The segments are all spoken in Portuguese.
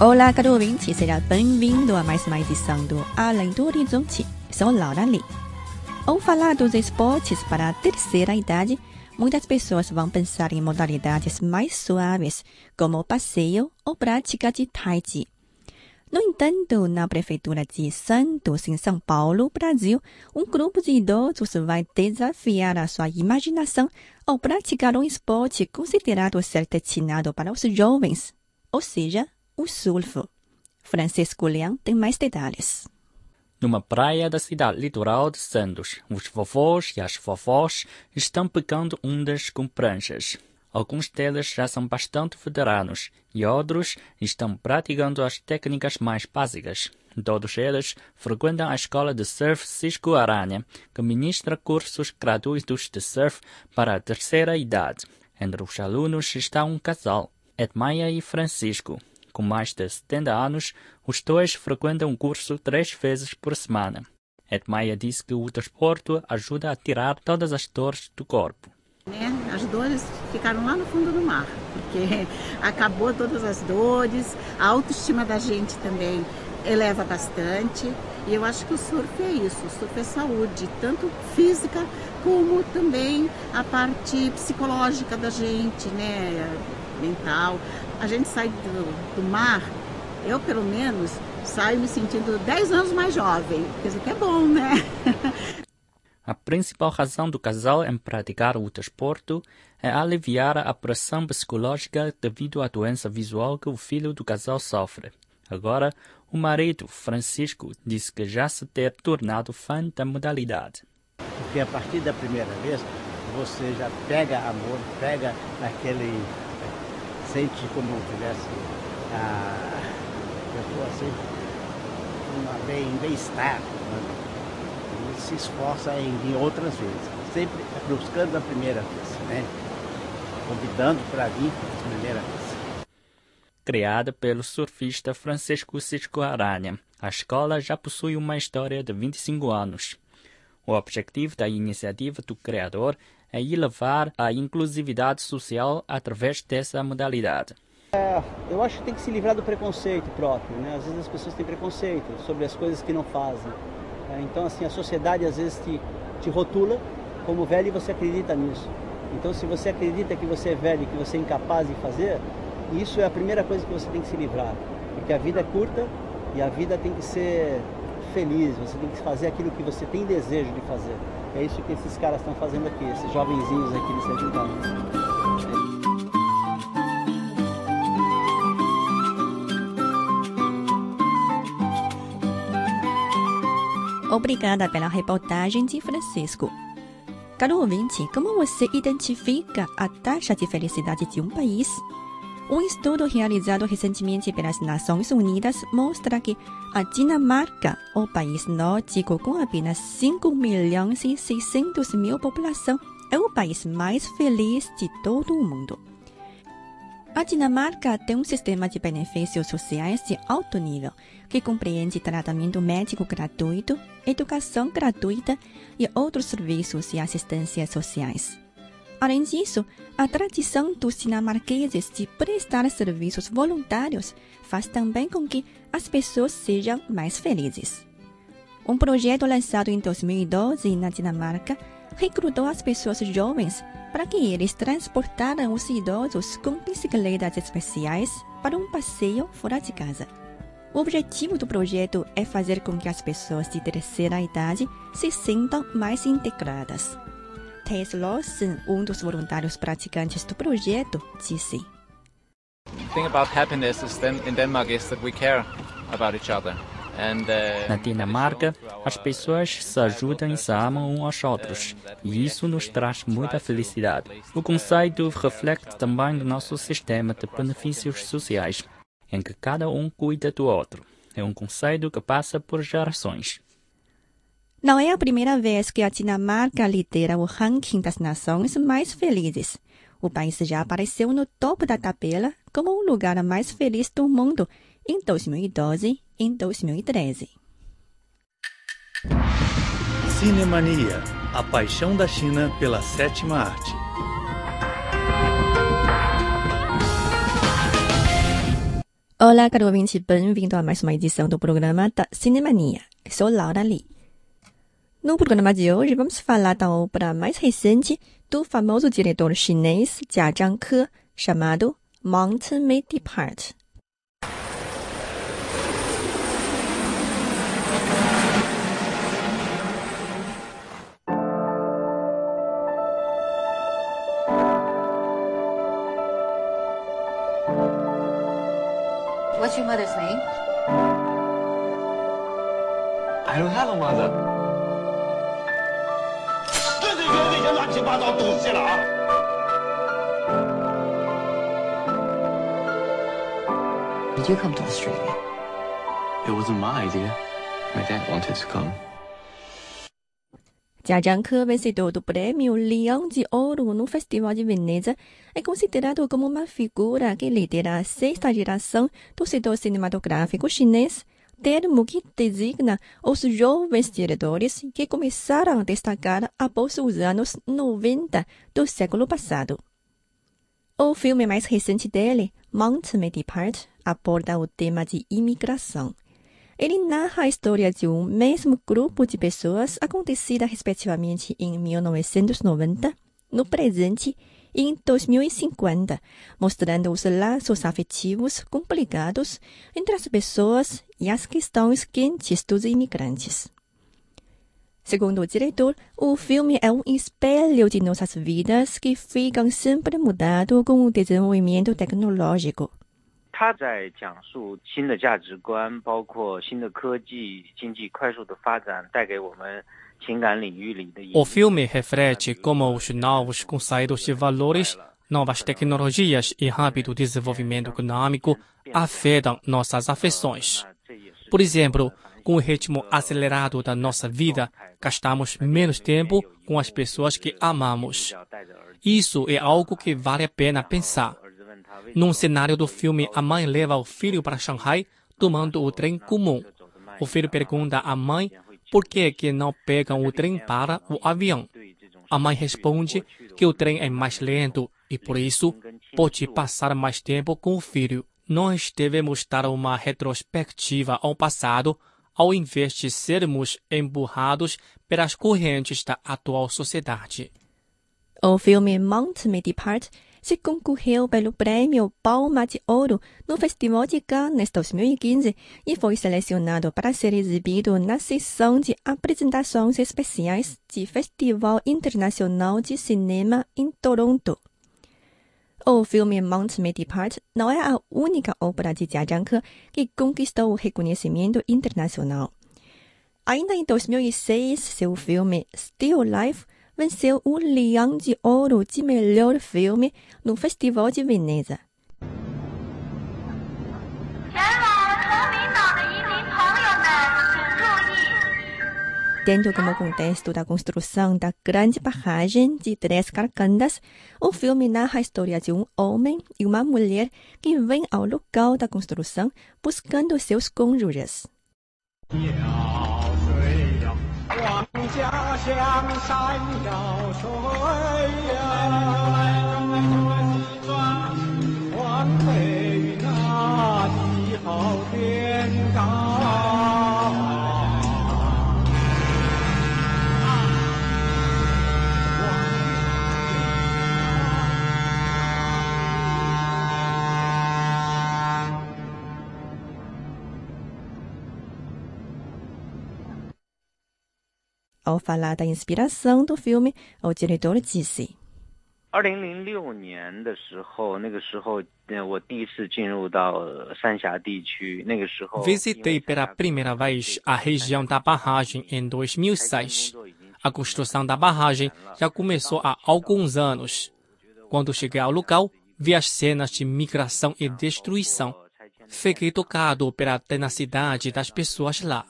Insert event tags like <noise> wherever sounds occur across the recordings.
Olá, caro ouvinte, seja bem-vindo a mais uma edição do Além do Horizonte. Sou Laura Lee. Ao falar dos esportes para a terceira idade, muitas pessoas vão pensar em modalidades mais suaves, como passeio ou prática de tai chi. No entanto, na prefeitura de Santos, em São Paulo, Brasil, um grupo de idosos vai desafiar a sua imaginação ao praticar um esporte considerado ser destinado para os jovens, ou seja, o surf. Francisco Leão tem mais detalhes. Numa praia da cidade litoral de Santos, os vovós e as vovós estão pegando ondas com pranchas. Alguns deles já são bastante veteranos e outros estão praticando as técnicas mais básicas. Todos eles frequentam a escola de surf Cisco Aranha, que ministra cursos gratuitos de surf para a terceira idade. Entre os alunos está um casal, Edmaia e Francisco. Com mais de 70 anos, os dois frequentam o curso três vezes por semana. Edmaia diz que o desporto ajuda a tirar todas as dores do corpo. Né? As dores ficaram lá no fundo do mar, porque <laughs> acabou todas as dores, a autoestima da gente também eleva bastante. E eu acho que o surf é isso, o surf é saúde, tanto física como também a parte psicológica da gente, né? mental. A gente sai do, do mar, eu pelo menos saio me sentindo 10 anos mais jovem, isso que é bom, né? <laughs> A principal razão do casal em praticar o desporto é aliviar a pressão psicológica devido à doença visual que o filho do casal sofre. Agora, o marido, Francisco, diz que já se ter tornado fã da modalidade. Porque a partir da primeira vez, você já pega amor, pega aquele. sente como tivesse a pessoa assim, uma bem, bem-estar. Né? Se esforça em vir outras vezes, sempre buscando a primeira vez, né? convidando para vir a primeira vez. Criada pelo surfista Francisco Cisco Aranha, a escola já possui uma história de 25 anos. O objetivo da iniciativa do criador é elevar a inclusividade social através dessa modalidade. É, eu acho que tem que se livrar do preconceito próprio, né? Às vezes as pessoas têm preconceito sobre as coisas que não fazem. É, então, assim, a sociedade às vezes te, te rotula como velho e você acredita nisso. Então, se você acredita que você é velho e que você é incapaz de fazer, isso é a primeira coisa que você tem que se livrar. Porque a vida é curta e a vida tem que ser feliz, você tem que fazer aquilo que você tem desejo de fazer. É isso que esses caras estão fazendo aqui, esses jovenzinhos aqui de 70 Obrigada pela reportagem de Francisco. Caro ouvinte, como você identifica a taxa de felicidade de um país? Um estudo realizado recentemente pelas Nações Unidas mostra que a Dinamarca, o país nórdico com apenas 5 milhões e 600 mil população, é o país mais feliz de todo o mundo. A Dinamarca tem um sistema de benefícios sociais de alto nível, que compreende tratamento médico gratuito, educação gratuita e outros serviços e assistências sociais. Além disso, a tradição dos dinamarqueses de prestar serviços voluntários faz também com que as pessoas sejam mais felizes. Um projeto lançado em 2012 na Dinamarca recrutou as pessoas jovens para que eles transportaram os idosos com bicicletas especiais para um passeio fora de casa. O objetivo do projeto é fazer com que as pessoas de terceira idade se sintam mais integradas. Tess Lawson, um dos voluntários praticantes do projeto, disse: The thing about happiness is in Denmark is that we care about each other. Na Dinamarca, as pessoas se ajudam e se amam uns aos outros, e isso nos traz muita felicidade. O conceito reflete também o nosso sistema de benefícios sociais, em que cada um cuida do outro. É um conceito que passa por gerações. Não é a primeira vez que a Dinamarca lidera o ranking das nações mais felizes. O país já apareceu no topo da tabela como o lugar mais feliz do mundo em 2012 e em 2013. Cinemania, a paixão da China pela sétima arte. Olá, caro ouvinte, bem-vindo a mais uma edição do programa da Cinemania. Eu sou Laura Lee. No programa de hoje, vamos falar da obra mais recente do famoso diretor chinês Jia Zhangke, chamado Mountain May Depart. What's your mother's name? I don't have a mother. 这这些这些乱七八糟东西了啊！ Did you come to Australia? It wasn't my idea. My dad wanted to come. Vencedor do prêmio Leão de Ouro no Festival de Veneza, é considerado como uma figura que lidera a sexta geração do setor cinematográfico chinês, termo que designa os jovens diretores que começaram a destacar após os anos 90 do século passado. O filme mais recente dele, Mount May Depart, aborda o tema de imigração. Ele narra a história de um mesmo grupo de pessoas acontecida respectivamente em 1990, no presente e em 2050, mostrando os laços afetivos complicados entre as pessoas e as questões quentes dos imigrantes. Segundo o diretor, o filme é um espelho de nossas vidas que ficam sempre mudando com o desenvolvimento tecnológico. 他在讲述新的价值观，包括新的科技、经济快速的发展带给我们情感领域里的影 O 响。 filme reflete como os novos conceitos de valores, novas tecnologias e rápido desenvolvimento econômico afetam nossas afeições. Por exemplo, com o ritmo acelerado da nossa vida, gastamos menos tempo com as pessoas que amamos. Isso é algo que vale a pena pensar. Num cenário do filme, a mãe leva o filho para Shanghai tomando o trem comum. O filho pergunta à mãe por que, que não pegam o trem para o avião. A mãe responde que o trem é mais lento e, por isso, pode passar mais tempo com o filho. Nós devemos dar uma retrospectiva ao passado, ao invés de sermos empurrados pelas correntes da atual sociedade. O filme Mount May Depart se concorreu pelo prêmio Palma de Ouro no Festival de Cannes 2015 e foi selecionado para ser exibido na sessão de apresentações especiais de Festival Internacional de Cinema em Toronto. O filme Mount May Depart não é a única obra de Jia Zhangke que conquistou o reconhecimento internacional. Ainda em 2006, seu filme Still Life venceu o Leão de Ouro de melhor filme no Festival de Veneza. Dentro do contexto da construção da grande barragem de Três Carcandas, o filme narra a história de um homem e uma mulher que vêm ao local da construção buscando seus cônjuges. Yeah. 家乡山高水呀，Ao falar da inspiração do filme, o diretor disse: 二零零六年的时候，那个时候，呃，我第一次进入到三峡地区。那个时候 Visitei pela primeira vez a região da barragem em 2006. A construção da barragem já começou há alguns anos. Quando cheguei ao local, vi as cenas de migração e destruição. Fiquei tocado pela tenacidade das pessoas lá.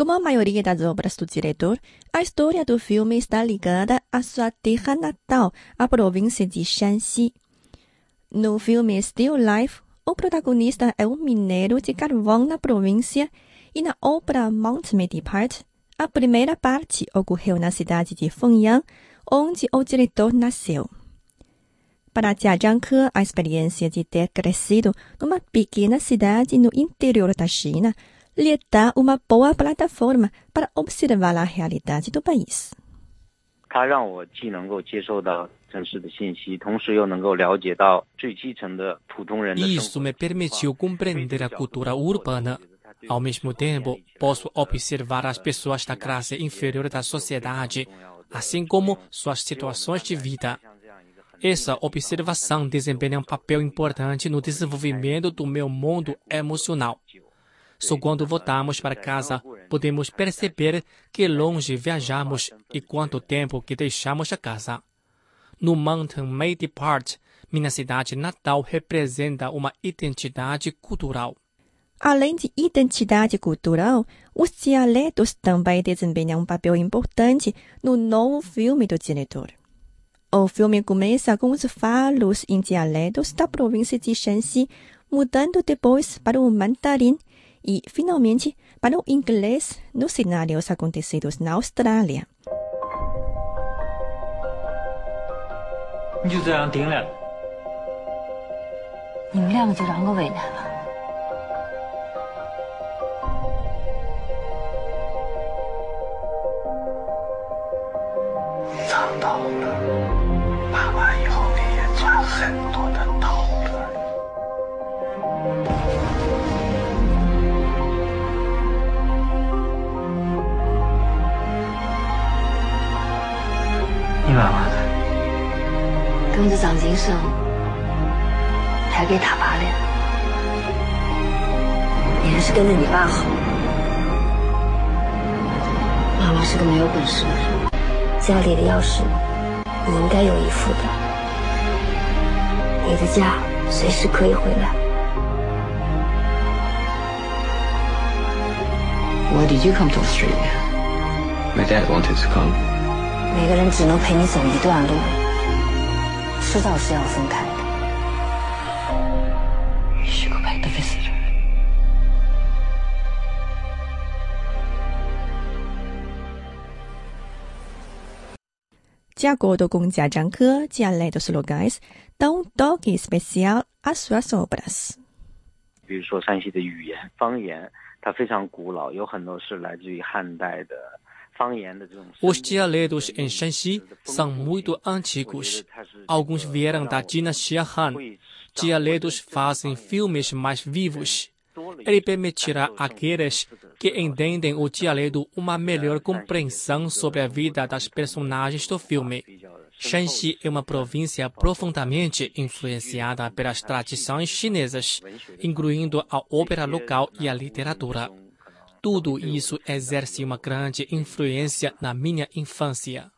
Como a maioria das obras do diretor, a história do filme está ligada à sua terra natal, a província de Shanxi. No filme Still Life, o protagonista é um mineiro de carvão na província e na obra Mount Me Depart, a primeira parte ocorreu na cidade de Fengyang, onde o diretor nasceu. Para Jia Zhangke, a experiência de ter crescido numa pequena cidade no interior da China lhe dá uma boa plataforma para observar a realidade do país. 它让我既能够接受到城市的信息，同时又能够了解到最基层的普通人的生活。 Isso me permitiu compreender a cultura urbana. Ao mesmo tempo, posso observar as pessoas da classe inferior da sociedade, assim como suas situações de vida. Essa observação desempenha um papel importante no desenvolvimento do meu mundo emocional. Só quando voltamos para casa podemos perceber que longe viajamos e quanto tempo que deixamos a casa. No Mountain May Depart, minha cidade natal representa uma identidade cultural. Além de identidade cultural, os dialetos também desempenham um papel importante no novo filme do diretor. O filme começa com os falos em dialetos da província de Shanxi, mudando depois para o mandarim e, finalmente, para o inglês nos cenários acontecidos na Austrália. 你妈妈呢？跟着张金生还给他爸了。你还是跟着你爸好。妈妈是个没有本事的人，家里的钥匙你应该有一副的。你的家随时可以回来。Why did you come to Australia? My dad wanted to come. 每个人只能陪你走一段路，迟早是要分开的。You should go back to visit her.《De acordo com Jia Zhangke, dialetos locais dão um toque especial às suas obras. 比如说山西的语言方言，它非常古老，有很多是来自于汉代的。Os dialetos em Shanxi são muito antigos. Alguns vieram da dinastia Han. Dialetos fazem filmes mais vivos. Ele permitirá àqueles que entendem o dialeto uma melhor compreensão sobre a vida das personagens do filme. Shanxi é uma província profundamente influenciada pelas tradições chinesas, incluindo a ópera local e a literatura. Tudo isso exerce uma grande influência na minha infância.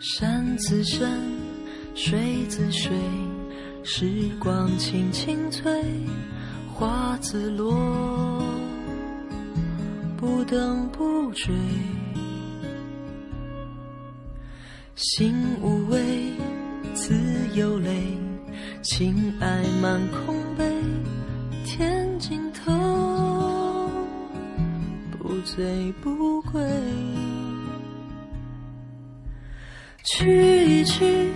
“山自山，水自水，时光轻轻催，花自落， 不等不追。心无畏，自有泪，情爱满空杯，天尽头，不醉不归。”去一去，